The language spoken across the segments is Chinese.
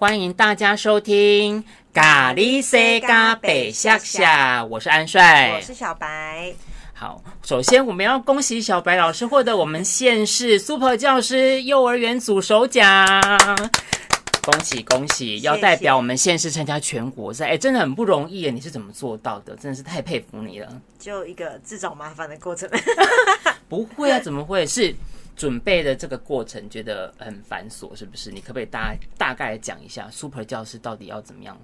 欢迎大家收听咖喱西咖北夏夏，我是安帅，我是小白。好，首先我们要恭喜小白老师获得我们县市 Super 教师幼儿园组首奖，恭喜恭喜！要代表我们县市参加全国赛，哎，真的很不容易耶！你是怎么做到的？真的是太佩服你了。就一个自找麻烦的过程。不会啊，怎么会是？准备的这个过程觉得很繁琐，是不是？你可不可以大大概讲一下 Super 教师到底要怎么样？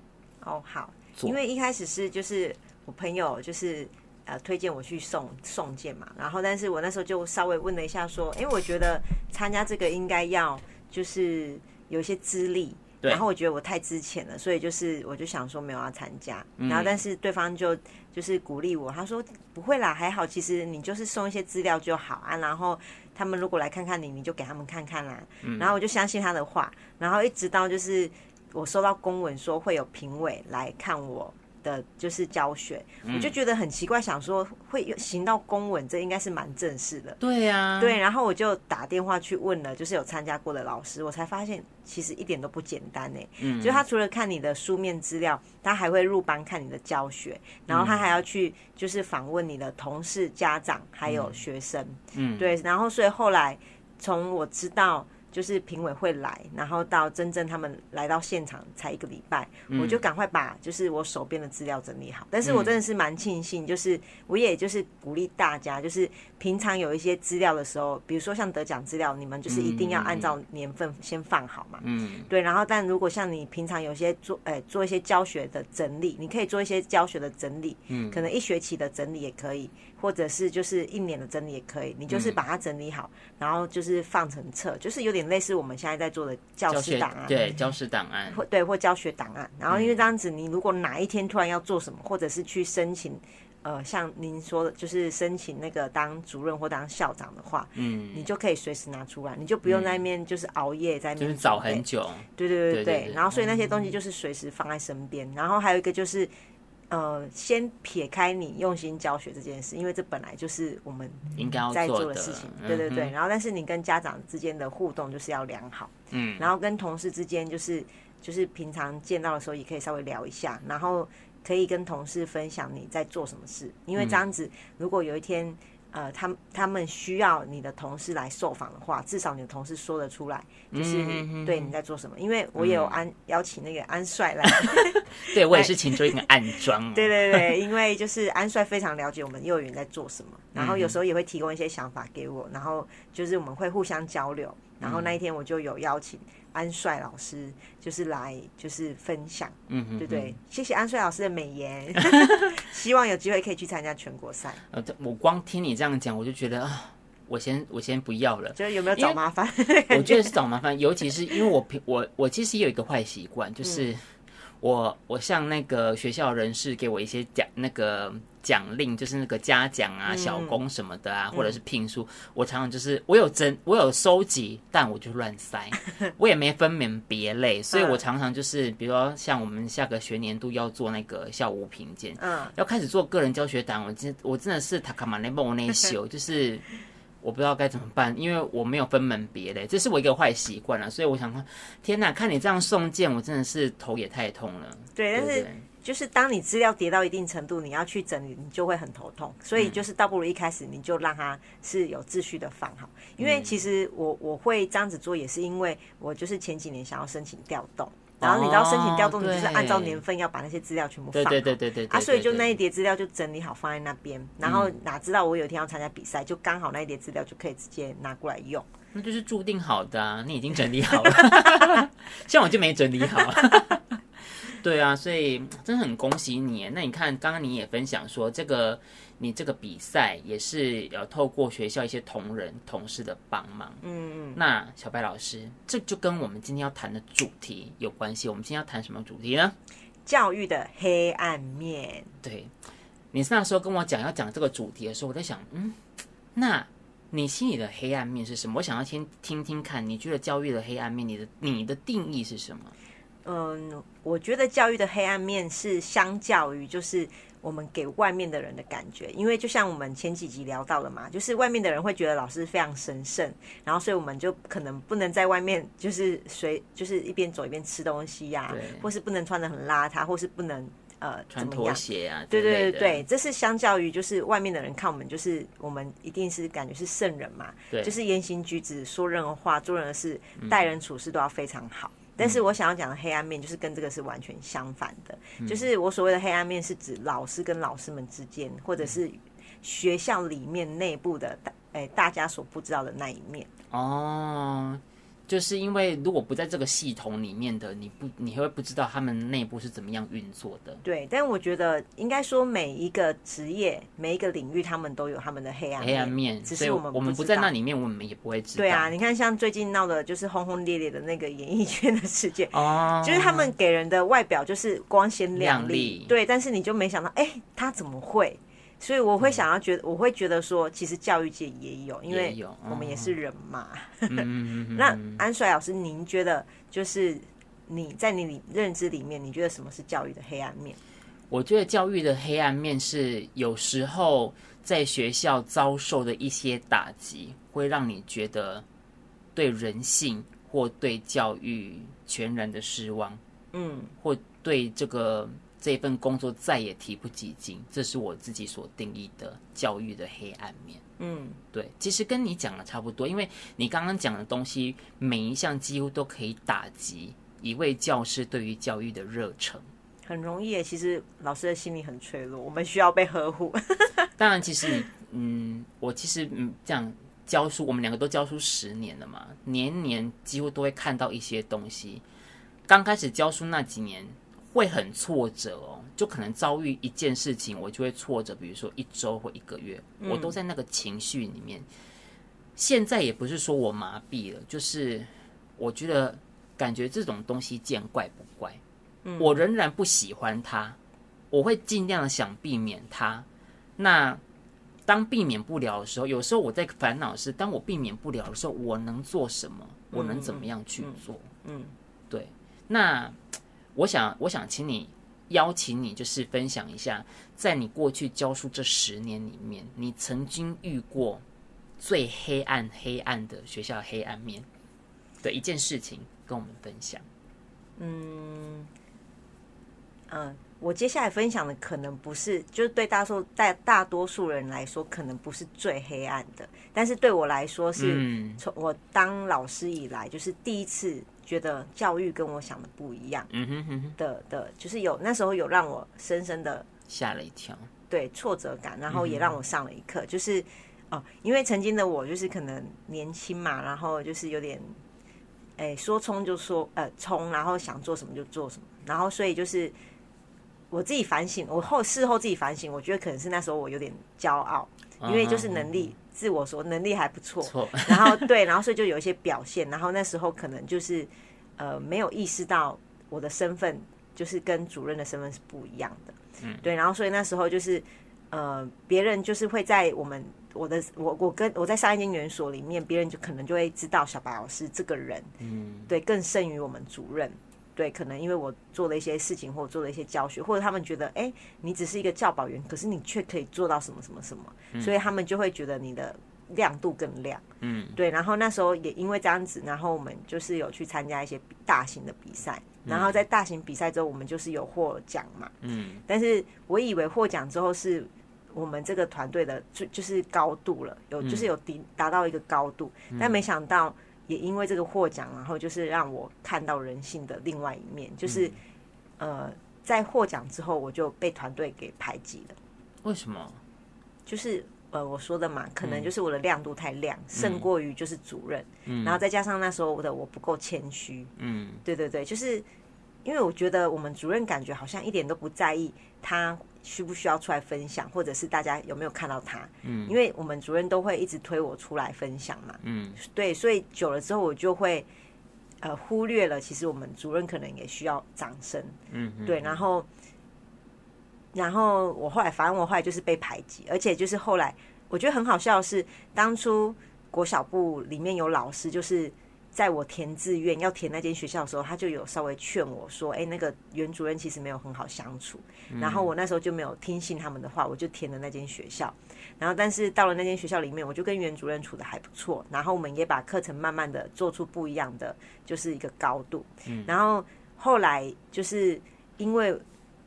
哦，好，因为一开始是就是我朋友就是呃推荐我去送送件嘛，然后但是我那时候就稍微问了一下说，哎，我觉得参加这个应该要就是有一些资历。然后我觉得我太之前了，所以就是我就想说没有要参加。然后但是对方就就是鼓励我，他说不会啦，还好，其实你就是送一些资料就好啊。然后他们如果来看看你，你就给他们看看啦。然后我就相信他的话。然后一直到就是我收到公文说会有评委来看我的就是教学，我就觉得很奇怪，想说会行到公文，这应该是蛮正式的。对呀，对。然后我就打电话去问了，就是有参加过的老师，我才发现。其实一点都不简单呢，嗯，就他除了看你的书面资料，他还会入班看你的教学，然后他还要去就是访问你的同事、家长还有学生，嗯，对，然后所以后来从我知道。就是评委会来，然后到真正他们来到现场才一个礼拜，嗯、我就赶快把就是我手边的资料整理好。但是我真的是蛮庆幸，就是我也就是鼓励大家，就是平常有一些资料的时候，比如说像得奖资料，你们就是一定要按照年份先放好嘛。嗯，对。然后，但如果像你平常有些做，哎，做一些教学的整理，你可以做一些教学的整理，嗯，可能一学期的整理也可以。或者是就是一年的整理也可以，你就是把它整理好，嗯、然后就是放成册，就是有点类似我们现在在做的教师档案，对，教师档案，或对或教学档案。然后因为这样子，你如果哪一天突然要做什么，或者是去申请，呃，像您说的，就是申请那个当主任或当校长的话，嗯，你就可以随时拿出来，你就不用在那边就是熬夜在那边，就是找很久，对对对对对。然后所以那些东西就是随时放在身边。嗯、然后还有一个就是。呃，先撇开你用心教学这件事，因为这本来就是我们应该在做的事情，对对对。然后，但是你跟家长之间的互动就是要良好，嗯，然后跟同事之间就是就是平常见到的时候也可以稍微聊一下，然后可以跟同事分享你在做什么事，因为这样子，如果有一天。呃，他们他们需要你的同事来受访的话，至少你的同事说得出来，就是对你在做什么。因为我也有安邀请那个安帅来，对我也是请做一个暗装。对对对，因为就是安帅非常了解我们幼儿园在做什么，然后有时候也会提供一些想法给我，然后就是我们会互相交流。然后那一天我就有邀请安帅老师，就是来就是分享，嗯嗯，对对，谢谢安帅老师的美言，希望有机会可以去参加全国赛。呃，我光听你这样讲，我就觉得啊，我先我先不要了。觉得有没有找麻烦？我觉得是找麻烦，尤其是因为我平我我其实有一个坏习惯，就是。嗯我我向那个学校人士给我一些奖那个奖令，就是那个嘉奖啊、嗯、小功什么的啊，或者是聘书，嗯、我常常就是我有真我有收集，但我就乱塞，我也没分门别类，所以我常常就是，比如说像我们下个学年度要做那个校务评鉴，嗯，要开始做个人教学档，我真我真的是塔卡马内莫内修，就是。我不知道该怎么办，因为我没有分门别类，这是我一个坏习惯了。所以我想说，天哪，看你这样送件，我真的是头也太痛了。对，但是就是当你资料叠到一定程度，你要去整理，你就会很头痛。所以就是倒不如一开始你就让它是有秩序的放好。因为其实我我会这样子做，也是因为我就是前几年想要申请调动。然后你知道申请调动，你就是按照年份要把那些资料全部放好。对对对对对。啊，所以就那一叠资料就整理好放在那边，然后哪知道我有一天要参加比赛，就刚好那一叠资料就可以直接拿过来用。那就是注定好的啊，你已经 整理好了。像我就没整理好。对啊，所以真的很恭喜你。那你看，刚刚你也分享说这个。你这个比赛也是要透过学校一些同仁同事的帮忙，嗯嗯。那小白老师，这就跟我们今天要谈的主题有关系。我们今天要谈什么主题呢？教育的黑暗面。对，你是那时候跟我讲要讲这个主题的时候，我在想，嗯，那你心里的黑暗面是什么？我想要先听听看，你觉得教育的黑暗面，你的你的定义是什么？嗯，我觉得教育的黑暗面是相较于就是。我们给外面的人的感觉，因为就像我们前几集聊到了嘛，就是外面的人会觉得老师非常神圣，然后所以我们就可能不能在外面就是随就是一边走一边吃东西呀、啊，或是不能穿的很邋遢，或是不能呃穿拖鞋啊，对对对对，这是相较于就是外面的人看我们，就是我们一定是感觉是圣人嘛，对，就是言行举止、说任何话、做任何事、待人处事都要非常好。但是我想要讲的黑暗面，就是跟这个是完全相反的。嗯、就是我所谓的黑暗面，是指老师跟老师们之间，或者是学校里面内部的，大哎，大家所不知道的那一面。哦。就是因为如果不在这个系统里面的，你不你会不知道他们内部是怎么样运作的。对，但我觉得应该说每一个职业、每一个领域，他们都有他们的黑暗面。黑暗面，只是我们我们不在那里面，我们也不会知道。对啊，你看像最近闹的就是轰轰烈烈的那个演艺圈的事件，哦，就是他们给人的外表就是光鲜亮丽，亮丽对，但是你就没想到，哎，他怎么会？所以我会想要觉得，我会觉得说，其实教育界也有，因为我们也是人嘛。那安帅老师，您觉得就是你在你认知里面，你觉得什么是教育的黑暗面？我觉得教育的黑暗面是有时候在学校遭受的一些打击，会让你觉得对人性或对教育全然的失望。嗯，或对这个。这份工作再也提不起劲，这是我自己所定义的教育的黑暗面。嗯，对，其实跟你讲的差不多，因为你刚刚讲的东西，每一项几乎都可以打击一位教师对于教育的热忱。很容易耶，其实老师的心理很脆弱，我们需要被呵护。当然，其实你，嗯，我其实嗯这样教书，我们两个都教书十年了嘛，年年几乎都会看到一些东西。刚开始教书那几年。会很挫折哦，就可能遭遇一件事情，我就会挫折。比如说一周或一个月，我都在那个情绪里面。现在也不是说我麻痹了，就是我觉得感觉这种东西见怪不怪。我仍然不喜欢它，我会尽量的想避免它。那当避免不了的时候，有时候我在烦恼是，当我避免不了的时候，我能做什么？我能怎么样去做？嗯，对，那。我想，我想请你邀请你，就是分享一下，在你过去教书这十年里面，你曾经遇过最黑暗、黑暗的学校黑暗面的一件事情，跟我们分享。嗯，嗯，我接下来分享的可能不是，就是对大数大大多数人来说，可能不是最黑暗的，但是对我来说，是从我当老师以来，就是第一次。觉得教育跟我想的不一样，嗯哼哼的的，就是有那时候有让我深深的吓了一跳，对挫折感，然后也让我上了一课，就是哦，因为曾经的我就是可能年轻嘛，然后就是有点，哎，说冲就说呃冲，然后想做什么就做什么，然后所以就是我自己反省，我后事后自己反省，我觉得可能是那时候我有点骄傲，因为就是能力。自我说能力还不错，错然后对，然后所以就有一些表现，然后那时候可能就是呃没有意识到我的身份就是跟主任的身份是不一样的，嗯，对，然后所以那时候就是呃别人就是会在我们我的我我跟我在上一间园所里面，别人就可能就会知道小白老师这个人，嗯，对，更胜于我们主任。对，可能因为我做了一些事情，或者做了一些教学，或者他们觉得，哎，你只是一个教保员，可是你却可以做到什么什么什么，嗯、所以他们就会觉得你的亮度更亮。嗯，对。然后那时候也因为这样子，然后我们就是有去参加一些大型的比赛，然后在大型比赛之后，我们就是有获奖嘛。嗯。但是我以为获奖之后是我们这个团队的就就是高度了，有就是有达达到一个高度，嗯、但没想到。也因为这个获奖，然后就是让我看到人性的另外一面，就是，呃，在获奖之后，我就被团队给排挤了。为什么？就是呃，我说的嘛，可能就是我的亮度太亮，胜过于就是主任，然后再加上那时候我的我不够谦虚，嗯，对对对，就是因为我觉得我们主任感觉好像一点都不在意他。需不需要出来分享，或者是大家有没有看到他？嗯，因为我们主任都会一直推我出来分享嘛。嗯，对，所以久了之后，我就会呃忽略了，其实我们主任可能也需要掌声。嗯，对，然后然后我后来，反正我后来就是被排挤，而且就是后来我觉得很好笑的是，当初国小部里面有老师就是在我填志愿要填那间学校的时候，他就有稍微劝我说：“哎，那个原主任其实没有很好相处。”然后我那时候就没有听信他们的话，我就填了那间学校。然后，但是到了那间学校里面，我就跟原主任处的还不错。然后我们也把课程慢慢的做出不一样的，就是一个高度。然后后来就是因为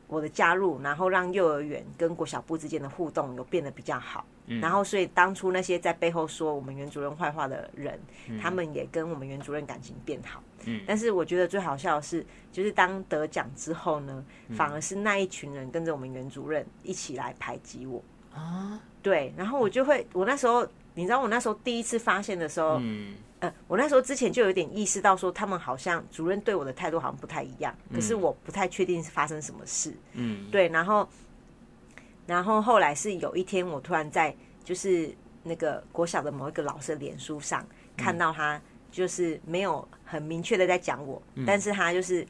我的加入，然后让幼儿园跟国小部之间的互动有变得比较好。然后，所以当初那些在背后说我们原主任坏话的人，他们也跟我们原主任感情变好。嗯。但是我觉得最好笑的是，就是当得奖之后呢，反而是那一群人跟着我们原主任一起来排挤我。啊，对，然后我就会，我那时候，你知道，我那时候第一次发现的时候，嗯，呃，我那时候之前就有点意识到说，他们好像主任对我的态度好像不太一样，可是我不太确定是发生什么事，嗯，对，然后，然后后来是有一天，我突然在就是那个国小的某一个老师的脸书上看到他，就是没有很明确的在讲我，但是他就是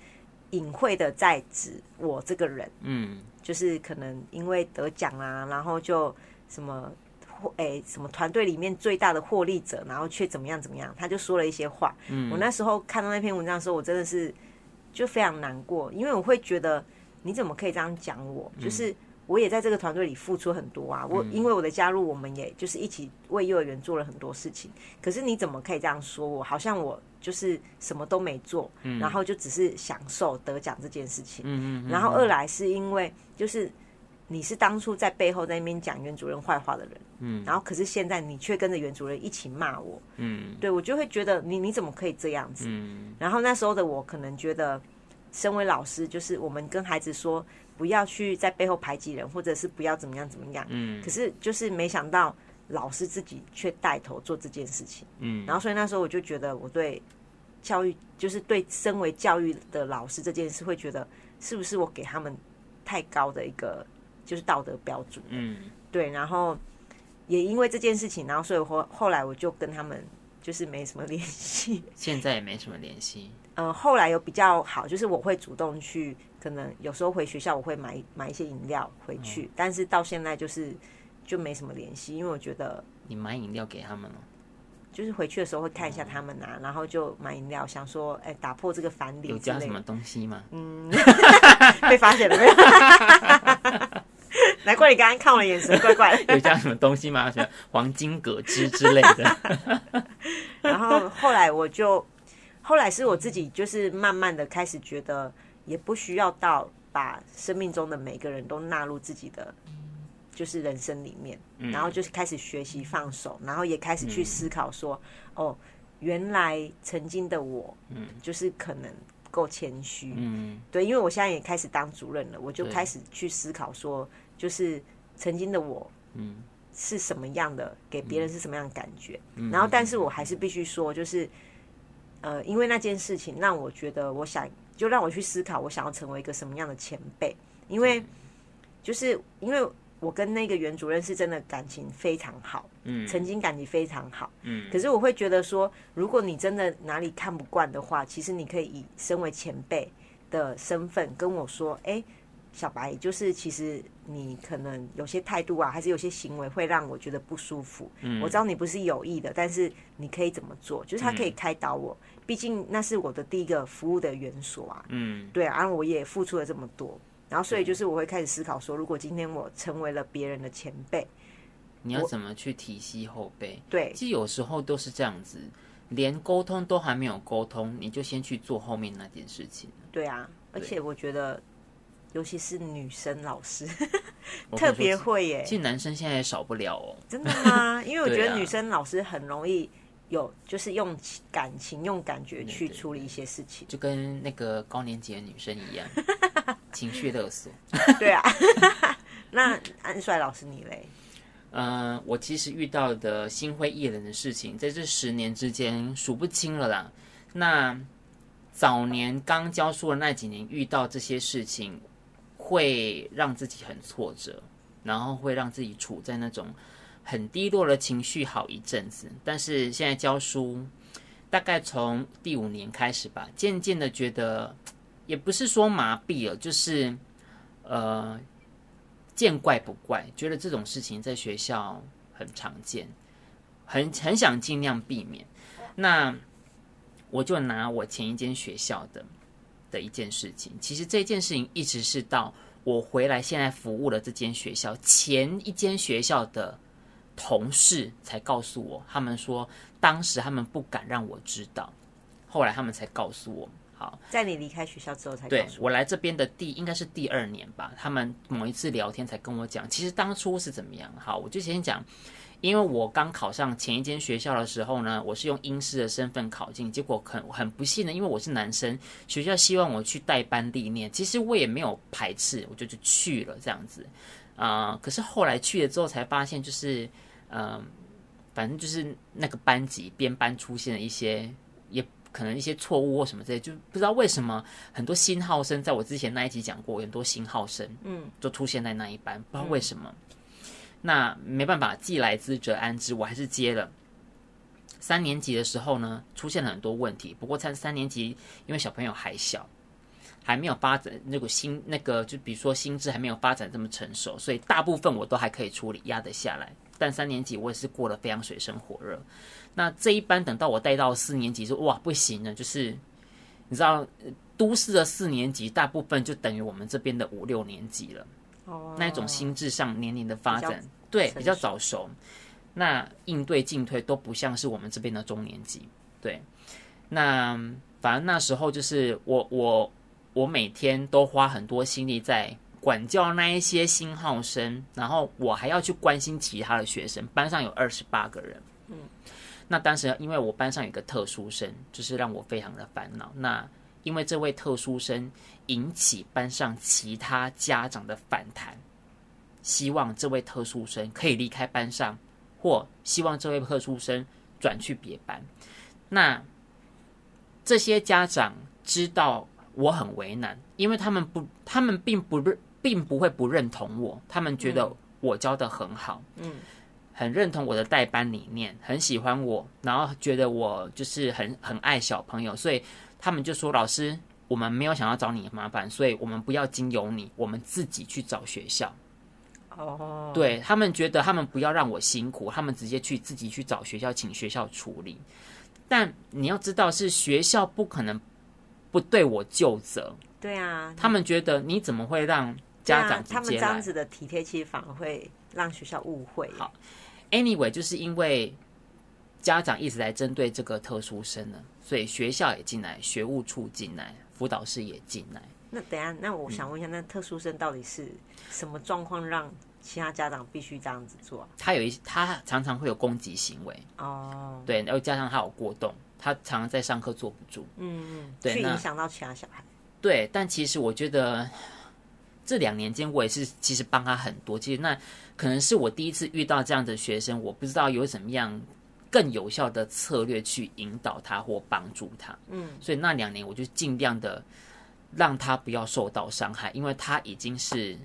隐晦的在指我这个人，嗯。就是可能因为得奖啊，然后就什么获诶什么团队里面最大的获利者，然后却怎么样怎么样，他就说了一些话。嗯，我那时候看到那篇文章的时候，我真的是就非常难过，因为我会觉得你怎么可以这样讲我？就是。我也在这个团队里付出很多啊！我因为我的加入，我们也就是一起为幼儿园做了很多事情。可是你怎么可以这样说我？好像我就是什么都没做，然后就只是享受得奖这件事情。然后二来是因为就是你是当初在背后在那边讲袁主任坏话的人，嗯然后可是现在你却跟着袁主任一起骂我，嗯对，我就会觉得你你怎么可以这样子？然后那时候的我可能觉得，身为老师，就是我们跟孩子说。不要去在背后排挤人，或者是不要怎么样怎么样。嗯。可是就是没想到老师自己却带头做这件事情。嗯。然后所以那时候我就觉得我对教育，就是对身为教育的老师这件事，会觉得是不是我给他们太高的一个就是道德标准？嗯。对。然后也因为这件事情，然后所以后后来我就跟他们就是没什么联系。现在也没什么联系。嗯、呃，后来有比较好，就是我会主动去。可能有时候回学校我会买买一些饮料回去，嗯、但是到现在就是就没什么联系，因为我觉得你买饮料给他们了，就是回去的时候会看一下他们啊，嗯、然后就买饮料，想说哎、欸、打破这个藩篱。有加什么东西吗？嗯，被发现了没有？难怪你刚刚看我的眼神怪怪的。有加什么东西吗？什么黄金果汁之类的。然后后来我就后来是我自己就是慢慢的开始觉得。也不需要到把生命中的每个人都纳入自己的，就是人生里面，然后就是开始学习放手，然后也开始去思考说，哦，原来曾经的我，嗯，就是可能够谦虚，嗯，对，因为我现在也开始当主任了，我就开始去思考说，就是曾经的我，嗯，是什么样的，给别人是什么样的感觉，然后，但是我还是必须说，就是，呃，因为那件事情让我觉得，我想。就让我去思考，我想要成为一个什么样的前辈？因为，就是因为我跟那个原主任是真的感情非常好，嗯，曾经感情非常好，嗯。可是我会觉得说，如果你真的哪里看不惯的话，其实你可以以身为前辈的身份跟我说，哎，小白，就是其实你可能有些态度啊，还是有些行为会让我觉得不舒服。嗯，我知道你不是有意的，但是你可以怎么做？就是他可以开导我。毕竟那是我的第一个服务的元所啊，嗯，对啊，然后我也付出了这么多，然后所以就是我会开始思考说，如果今天我成为了别人的前辈，你要怎么去提携后辈？对，其实有时候都是这样子，连沟通都还没有沟通，你就先去做后面那件事情。对啊，而且我觉得，尤其是女生老师特别会耶。其实男生现在也少不了哦。真的吗？因为我觉得女生老师很容易。有，就是用感情、用感觉去处理一些事情，就跟那个高年级的女生一样，情绪勒索。对啊，那安帅老师你嘞？嗯、呃，我其实遇到的心灰意冷的事情，在这十年之间数不清了啦。那早年刚教书的那几年，遇到这些事情，会让自己很挫折，然后会让自己处在那种。很低落的情绪，好一阵子。但是现在教书，大概从第五年开始吧，渐渐的觉得，也不是说麻痹了，就是呃，见怪不怪，觉得这种事情在学校很常见，很很想尽量避免。那我就拿我前一间学校的的一件事情，其实这件事情一直是到我回来现在服务了这间学校前一间学校的同事才告诉我，他们说当时他们不敢让我知道，后来他们才告诉我。好，在你离开学校之后才告诉我。对，我来这边的第应该是第二年吧，他们某一次聊天才跟我讲，其实当初是怎么样。好，我就先讲。因为我刚考上前一间学校的时候呢，我是用英师的身份考进，结果很很不幸的，因为我是男生，学校希望我去带班历练，其实我也没有排斥，我就就去了这样子啊、呃。可是后来去了之后才发现，就是嗯、呃，反正就是那个班级编班出现了一些，也可能一些错误或什么之类，就不知道为什么很多新号生，在我之前那一集讲过，很多新号生嗯，就出现在那一班，不知道为什么。嗯那没办法，既来之则安之，我还是接了。三年级的时候呢，出现了很多问题。不过在三年级，因为小朋友还小，还没有发展那个心，那个就比如说心智还没有发展这么成熟，所以大部分我都还可以处理，压得下来。但三年级我也是过得非常水深火热。那这一班等到我带到四年级，说哇不行了，就是你知道，都市的四年级大部分就等于我们这边的五六年级了。那一种心智上年龄的发展，对，比较早熟，那应对进退都不像是我们这边的中年级，对。那反正那时候就是我我我每天都花很多心力在管教那一些新号生，然后我还要去关心其他的学生。班上有二十八个人，嗯，那当时因为我班上有一个特殊生，就是让我非常的烦恼。那因为这位特殊生引起班上其他家长的反弹，希望这位特殊生可以离开班上，或希望这位特殊生转去别班。那这些家长知道我很为难，因为他们不，他们并不认，并不会不认同我，他们觉得我教的很好，嗯，很认同我的代班理念，很喜欢我，然后觉得我就是很很爱小朋友，所以。他们就说：“老师，我们没有想要找你麻烦，所以我们不要经由你，我们自己去找学校。”哦，对，他们觉得他们不要让我辛苦，他们直接去自己去找学校，请学校处理。但你要知道，是学校不可能不对我就责。对啊，他们觉得你怎么会让家长？他们这样子的体贴，其实反而会让学校误会。好，anyway，就是因为。家长一直在针对这个特殊生呢，所以学校也进来，学务处进来，辅导室也进来。那等下，那我想问一下，嗯、那特殊生到底是什么状况，让其他家长必须这样子做？他有一，他常常会有攻击行为哦，对，然后加上他有过动，他常常在上课坐不住，嗯嗯，对，去影响到其他小孩。对，但其实我觉得这两年间，我也是其实帮他很多。其实那可能是我第一次遇到这样的学生，我不知道有怎么样。更有效的策略去引导他或帮助他，嗯，所以那两年我就尽量的让他不要受到伤害，因为他已经是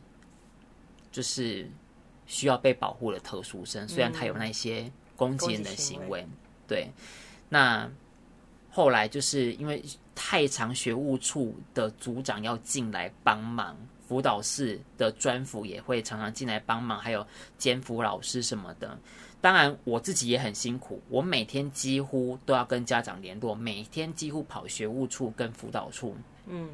就是需要被保护的特殊生，虽然他有那些攻击人的行为，对。那后来就是因为太常学务处的组长要进来帮忙，辅导室的专辅也会常常进来帮忙，还有监辅老师什么的。当然，我自己也很辛苦。我每天几乎都要跟家长联络，每天几乎跑学务处跟辅导处，嗯，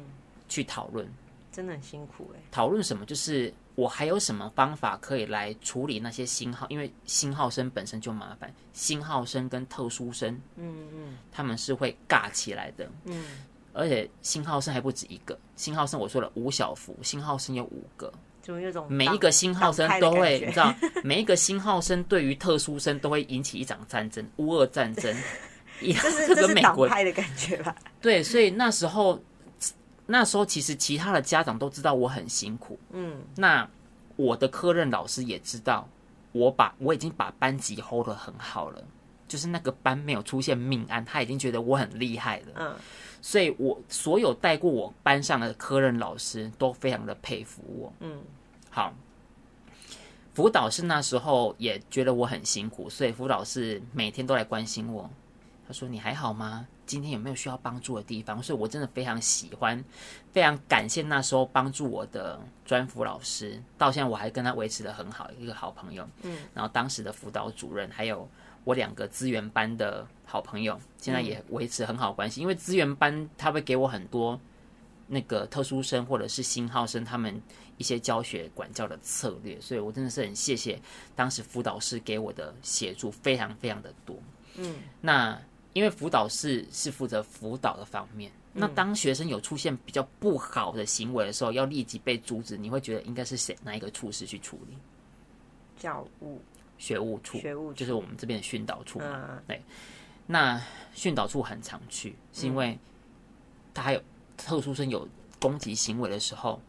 去讨论，真的很辛苦哎。讨论什么？就是我还有什么方法可以来处理那些新号，因为新号生本身就麻烦，新号生跟特殊生，嗯嗯，他们是会尬起来的，嗯，而且新号生还不止一个，新号生我说了五小福，新号生有五个。就那种每一个新号生都会，你知道，每一个新号生对于特殊生都会引起一场战争，乌俄战争，这是这是美国派的感觉吧？对，所以那时候，那时候其实其他的家长都知道我很辛苦，嗯，那我的科任老师也知道，我把我已经把班级 hold 得很好了，就是那个班没有出现命案，他已经觉得我很厉害了，嗯。所以，我所有带过我班上的科任老师都非常的佩服我。嗯，好。辅导室那时候也觉得我很辛苦，所以辅导室每天都来关心我。他说：“你还好吗？今天有没有需要帮助的地方？”所以，我真的非常喜欢，非常感谢那时候帮助我的专辅老师。到现在我还跟他维持的很好，一个好朋友。嗯，然后当时的辅导主任还有我两个资源班的好朋友，现在也维持很好关系。因为资源班他会给我很多那个特殊生或者是新号生他们一些教学管教的策略，所以我真的是很谢谢当时辅导室给我的协助，非常非常的多。嗯，那因为辅导室是负责辅导的方面，那当学生有出现比较不好的行为的时候，要立即被阻止，你会觉得应该是谁哪一个处室去处理？教务。学务处，学务就是我们这边的训导处嘛。嗯、对，那训导处很常去，是因为他还有特殊生有攻击行为的时候，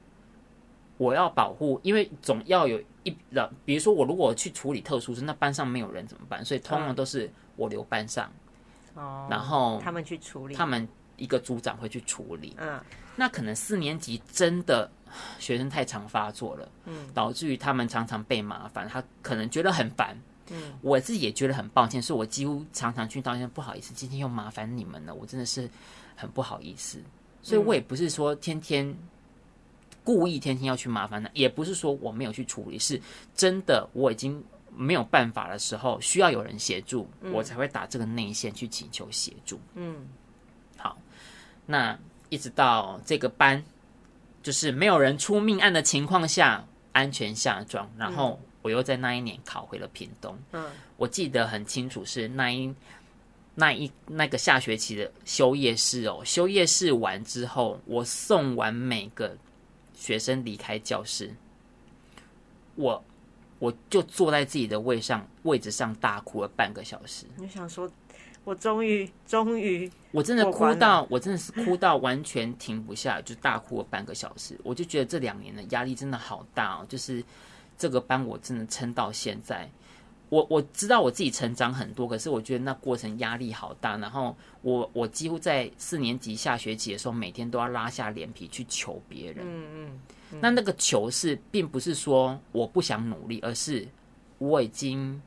我要保护，因为总要有一，比如说我如果去处理特殊生，那班上没有人怎么办？所以通常都是我留班上，哦、然后他们去处理，他们一个组长会去处理。嗯，那可能四年级真的。学生太常发作了，嗯，导致于他们常常被麻烦，他可能觉得很烦，嗯，我自己也觉得很抱歉，所以我几乎常常去道歉，不好意思，今天又麻烦你们了，我真的是很不好意思，所以我也不是说天天故意天天要去麻烦他，也不是说我没有去处理，是真的我已经没有办法的时候，需要有人协助，我才会打这个内线去请求协助，嗯，好，那一直到这个班。就是没有人出命案的情况下，安全下庄，然后我又在那一年考回了屏东。嗯，我记得很清楚，是那一那一那个下学期的休业式哦。休业式完之后，我送完每个学生离开教室，我我就坐在自己的位上位置上大哭了半个小时。你想说？我终于，终于，我真的哭到，我真的是哭到完全停不下来，就大哭了半个小时。我就觉得这两年的压力真的好大哦，就是这个班我真的撑到现在。我我知道我自己成长很多，可是我觉得那过程压力好大。然后我我几乎在四年级下学期的时候，每天都要拉下脸皮去求别人。嗯嗯，嗯。那那个求是，并不是说我不想努力，而是我已经。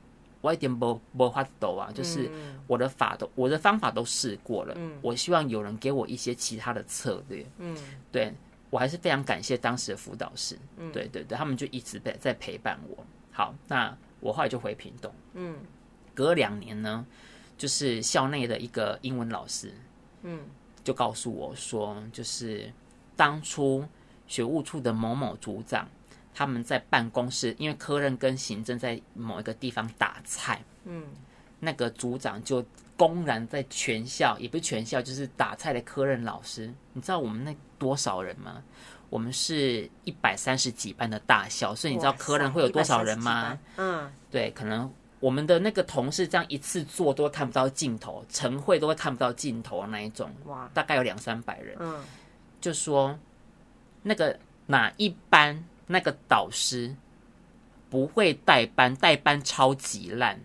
我一点没没法抖啊，就是我的法都我的方法都试过了，嗯，我希望有人给我一些其他的策略，嗯，对，我还是非常感谢当时的辅导师，嗯，对对对，他们就一直在在陪伴我。好，那我后来就回屏东，嗯，隔两年呢，就是校内的一个英文老师，嗯，就告诉我说，就是当初学务处的某某组长。他们在办公室，因为科任跟行政在某一个地方打菜，嗯，那个组长就公然在全校，也不是全校，就是打菜的科任老师。你知道我们那多少人吗？我们是一百三十几班的大校，所以你知道科任会有多少人吗？嗯，对，可能我们的那个同事这样一次做都会看不到尽头，晨会都会看不到尽头的那一种，哇，大概有两三百人，嗯，就说那个哪一班。那个导师不会带班，带班超级烂，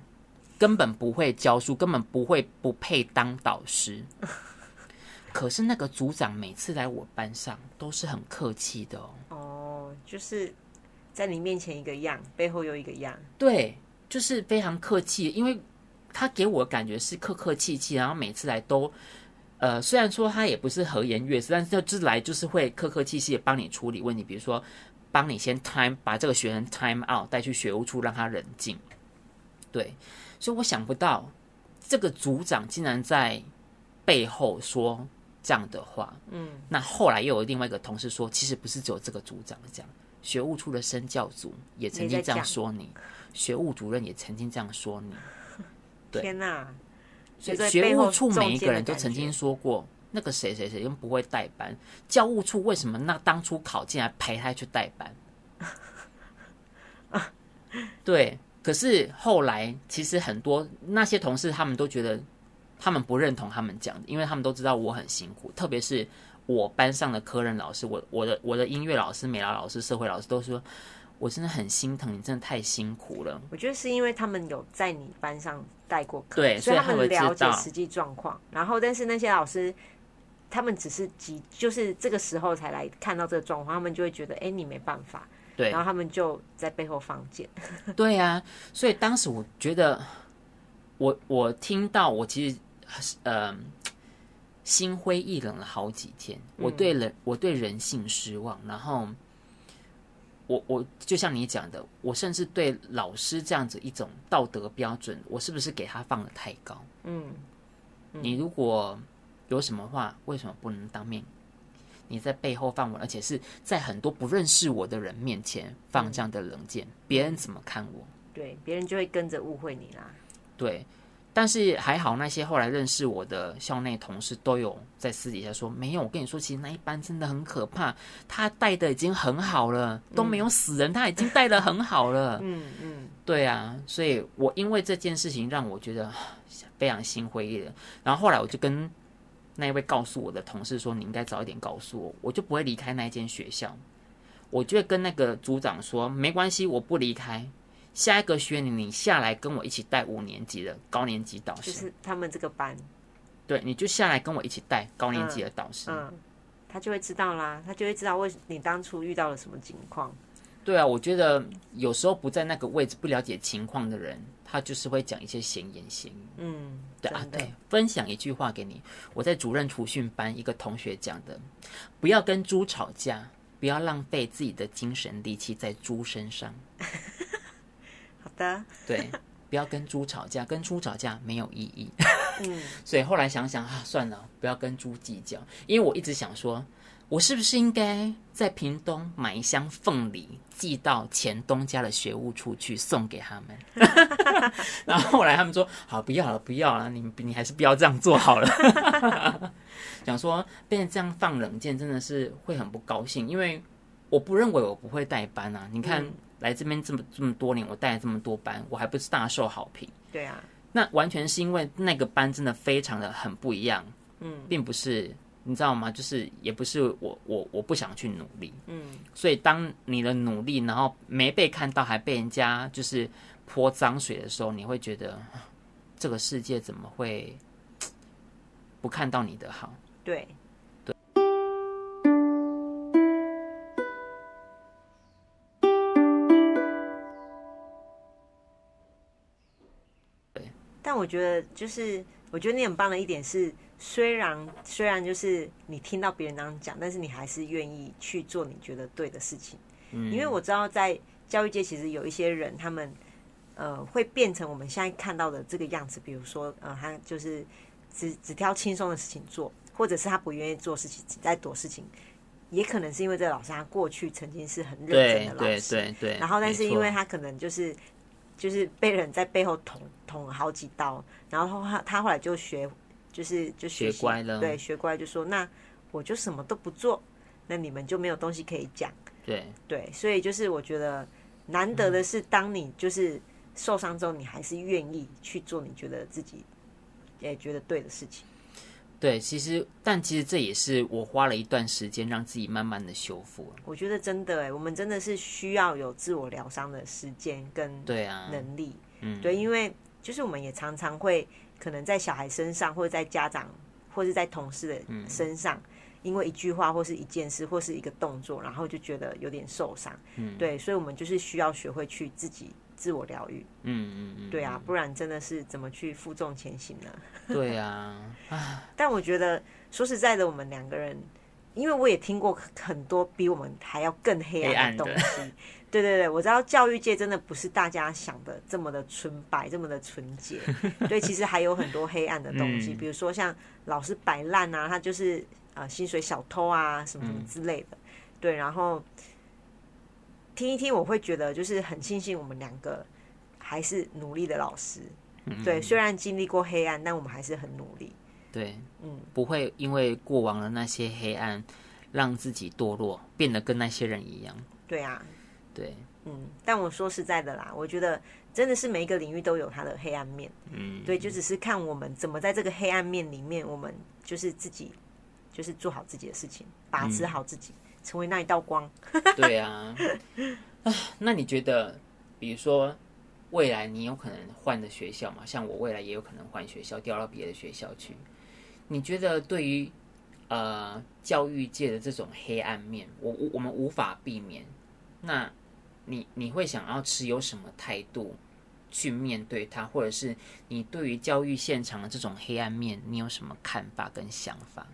根本不会教书，根本不会不配当导师。可是那个组长每次来我班上都是很客气的哦。哦，就是在你面前一个样，背后又一个样。对，就是非常客气，因为他给我的感觉是客客气气，然后每次来都。呃，虽然说他也不是和颜悦色，但是就是来就是会客客气气的帮你处理问题，比如说帮你先 time 把这个学生 time out 带去学务处让他冷静。对，所以我想不到这个组长竟然在背后说这样的话。嗯，那后来又有另外一个同事说，其实不是只有这个组长这样，学务处的生教组也曾经这样说你，学务主任也曾经这样说你。对，天哪！所以学务处每一个人都曾经说过，那个谁谁谁又不会代班，教务处为什么那当初考进来陪他去代班？对，可是后来其实很多那些同事他们都觉得，他们不认同他们讲的，因为他们都知道我很辛苦，特别是我班上的科任老师，我我的我的音乐老师、美劳老师、社会老师都说。我真的很心疼你，真的太辛苦了。我觉得是因为他们有在你班上带过课，对，所以他们了解实际状况。然后，但是那些老师，他们只是急，就是这个时候才来看到这个状况，他们就会觉得，哎，你没办法。对，然后他们就在背后放箭。对啊，所以当时我觉得，我我听到，我其实呃心灰意冷了好几天。我对人，我对人性失望，然后。我我就像你讲的，我甚至对老师这样子一种道德标准，我是不是给他放的太高？嗯，嗯，你如果有什么话，为什么不能当面？你在背后放我，而且是在很多不认识我的人面前放这样的冷箭，嗯，别人怎么看我？对，别人就会跟着误会你啦。对，但是还好，那些后来认识我的校内同事都有在私底下说，没有。我跟你说，其实那一班真的很可怕，他带的已经很好了，都没有死人，他已经带的很好了。嗯嗯，对啊，所以我因为这件事情让我觉得 非常心灰意冷。然后后来我就跟。那一位告诉我的同事说：“你应该早一点告诉我，我就不会离开那间学校。我就会跟那个组长说，没关系，我不离开。下一个学年你下来跟我一起带五年级的高年级导师，就是他们这个班。对，你就下来跟我一起带高年级的导师，嗯，嗯，他就会知道啦，他就会知道为你当初遇到了什么情况。对啊，我觉得有时候不在那个位置、不了解情况的人。”他就是会讲一些闲言闲语，嗯，对啊，对，分享一句话给你，我在主任培训班一个同学讲的，不要跟猪吵架，不要浪费自己的精神力气在猪身上。好的，对，不要跟猪吵架，跟猪吵架没有意义。嗯，所以后来想想啊，算了，不要跟猪计较，因为我一直想说。我是不是应该在屏东买一箱凤梨寄到前东家的学务处去送给他们？然后后来他们说：“好，不要了，不要了，你你还是不要这样做好了。”想说被人这样放冷箭，真的是会很不高兴，因为我不认为我不会带班啊。你看、嗯、来这边这么这么多年，我带了这么多班，我还不是大受好评？对啊，那完全是因为那个班真的非常的很不一样，嗯，并不是。你知道吗？就是也不是我我我不想去努力，嗯，所以当你的努力然后没被看到，还被人家就是泼脏水的时候，你会觉得这个世界怎么会不看到你的好？对，对，对。但我觉得，就是我觉得你很棒的一点是。虽然虽然就是你听到别人那样讲，但是你还是愿意去做你觉得对的事情。嗯，因为我知道在教育界其实有一些人，他们呃会变成我们现在看到的这个样子。比如说呃，他就是只只挑轻松的事情做，或者是他不愿意做事情，只在躲事情。也可能是因为这个老师他过去曾经是很认真的老师，对对对。然后但是因为他可能就是就是被人在背后捅捅了好几刀，然后他他后来就学。就是就学，乖了，对，学乖就说那我就什么都不做，那你们就没有东西可以讲。对对，所以就是我觉得难得的是，当你就是受伤之后，你还是愿意去做你觉得自己也觉得对的事情。对，其实但其实这也是我花了一段时间让自己慢慢的修复。我觉得真的哎，我们真的是需要有自我疗伤的时间跟对啊能力，嗯，对，因为就是我们也常常会。可能在小孩身上，或者在家长，或者在同事的身上，嗯，因为一句话，或是一件事，或是一个动作，然后就觉得有点受伤。嗯，对，所以，我们就是需要学会去自己自我疗愈。嗯嗯嗯，对啊，不然真的是怎么去负重前行呢？对啊，但我觉得说实在的，我们两个人，因为我也听过很多比我们还要更黑暗的东西。对对对，我知道教育界真的不是大家想的这么的纯白，这么的纯洁。对，其实还有很多黑暗的东西，嗯、比如说像老师摆烂啊，他就是呃薪水小偷啊，什么什么之类的。嗯、对，然后听一听，我会觉得就是很庆幸我们两个还是努力的老师。嗯、对，虽然经历过黑暗，但我们还是很努力。对，嗯，不会因为过往的那些黑暗让自己堕落，变得跟那些人一样。对啊。对，嗯，但我说实在的啦，我觉得真的是每一个领域都有它的黑暗面，嗯，对，就只是看我们怎么在这个黑暗面里面，我们就是自己，就是做好自己的事情，把持好自己，嗯、成为那一道光。对啊，啊，那你觉得，比如说未来你有可能换的学校嘛？像我未来也有可能换学校，调到别的学校去。你觉得对于呃教育界的这种黑暗面，我我我们无法避免，那？你你会想要持有什么态度去面对它，或者是你对于教育现场的这种黑暗面，你有什么看法跟想法？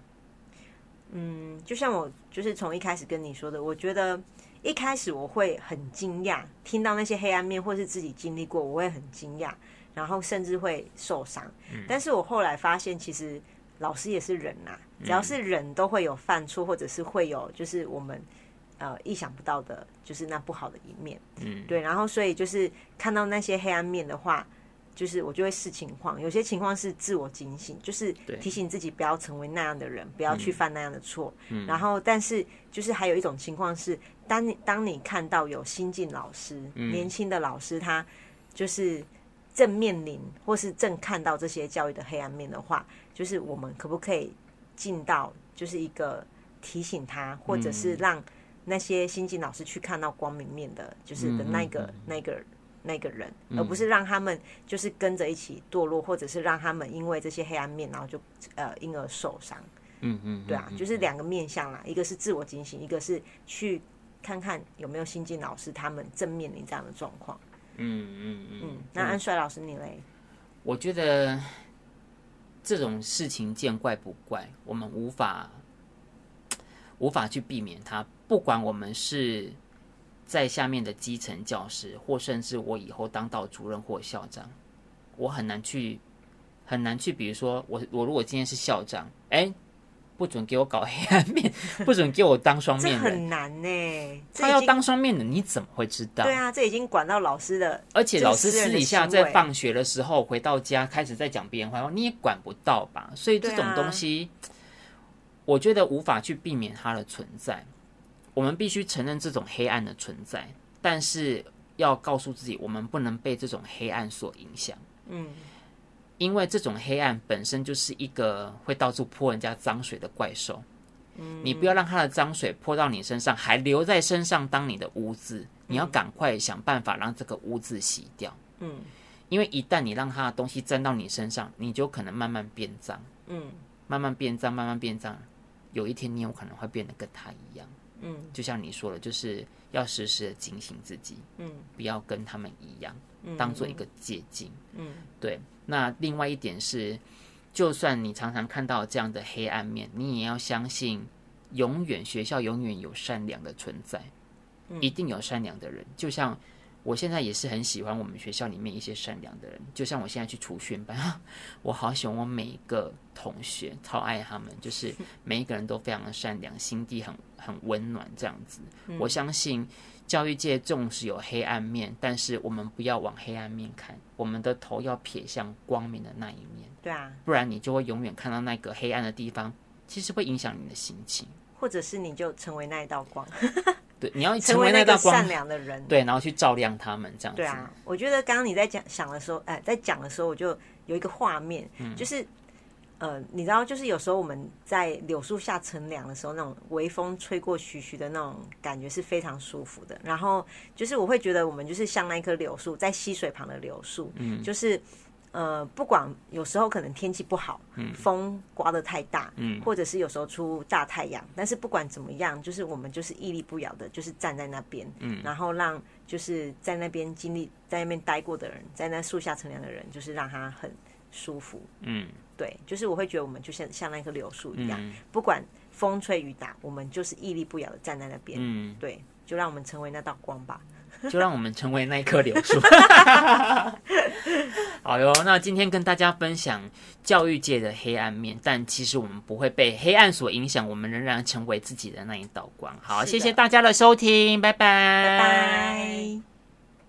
嗯，就像我就是从一开始跟你说的，我觉得一开始我会很惊讶，听到那些黑暗面，或是自己经历过，我会很惊讶，然后甚至会受伤。嗯、但是我后来发现，其实老师也是人呐、啊，只要是人都会有犯错，或者是会有就是我们呃意想不到的，就是那不好的一面。嗯，对。然后所以就是看到那些黑暗面的话。就是我就会视情况，有些情况是自我警醒，就是提醒自己不要成为那样的人，不要去犯那样的错。嗯、然后，但是就是还有一种情况是，当你当你看到有新进老师、嗯、年轻的老师，他就是正面临或是正看到这些教育的黑暗面的话，就是我们可不可以尽到就是一个提醒他，或者是让那些新进老师去看到光明面的，就是的那个、嗯、那个。那个人，而不是让他们就是跟着一起堕落，或者是让他们因为这些黑暗面，然后就呃因而受伤。嗯嗯，对啊，就是两个面向啦，一个是自我警醒，一个是去看看有没有新进老师他们正面临这样的状况。嗯嗯嗯。那安帅老师你嘞？我觉得这种事情见怪不怪，我们无法无法去避免它，不管我们是。在下面的基层教师，或甚至我以后当到主任或校长，我很难去，很难去。比如说，我我如果今天是校长，哎，不准给我搞黑暗面，不准给我当双面人，很难呢。他要当双面人，你怎么会知道？对啊，这已经管到老师的，而且老师私底下在放学的时候回到家开始在讲别人坏话，你也管不到吧？所以这种东西，我觉得无法去避免它的存在。我们必须承认这种黑暗的存在，但是要告诉自己，我们不能被这种黑暗所影响。嗯，因为这种黑暗本身就是一个会到处泼人家脏水的怪兽。嗯，你不要让他的脏水泼到你身上，还留在身上当你的污渍。你要赶快想办法让这个污渍洗掉。嗯，因为一旦你让他的东西沾到你身上，你就可能慢慢变脏。嗯，慢慢变脏，慢慢变脏，有一天你有可能会变得跟他一样。嗯，就像你说的，就是要时时的警醒自己，嗯，不要跟他们一样，嗯，当做一个借鉴，嗯，对。那另外一点是，就算你常常看到这样的黑暗面，你也要相信，永远学校永远有善良的存在，一定有善良的人，就像。我现在也是很喜欢我们学校里面一些善良的人，就像我现在去储训班，我好喜欢我每一个同学，超爱他们，就是 每一个人都非常的善良，心地很很温暖这样子。我相信教育界纵使有黑暗面，但是我们不要往黑暗面看，我们的头要撇向光明的那一面。对啊，不然你就会永远看到那个黑暗的地方，其实会影响你的心情，或者是你就成为那一道光。对，你要成为那个善良的人，对，然后去照亮他们，这样子。对啊，我觉得刚刚你在讲想的时候，哎，在讲的时候，我就有一个画面，嗯、就是，呃，你知道，就是有时候我们在柳树下乘凉的时候，那种微风吹过徐徐的那种感觉是非常舒服的。然后，就是我会觉得我们就是像那一棵柳树，在溪水旁的柳树，嗯，就是。呃，不管有时候可能天气不好，嗯，风刮得太大，嗯，或者是有时候出大太阳，但是不管怎么样，就是我们就是屹立不摇的，就是站在那边，嗯，然后让就是在那边经历在那边待过的人，在那树下乘凉的人，就是让他很舒服，嗯，对，就是我会觉得我们就像像那棵柳树一样，嗯，不管风吹雨打，我们就是屹立不摇的站在那边，嗯，对，就让我们成为那道光吧。就让我们成为那一棵柳树。好哟，那今天跟大家分享教育界的黑暗面，但其实我们不会被黑暗所影响，我们仍然成为自己的那一道光。好，谢谢大家的收听，拜拜，拜拜。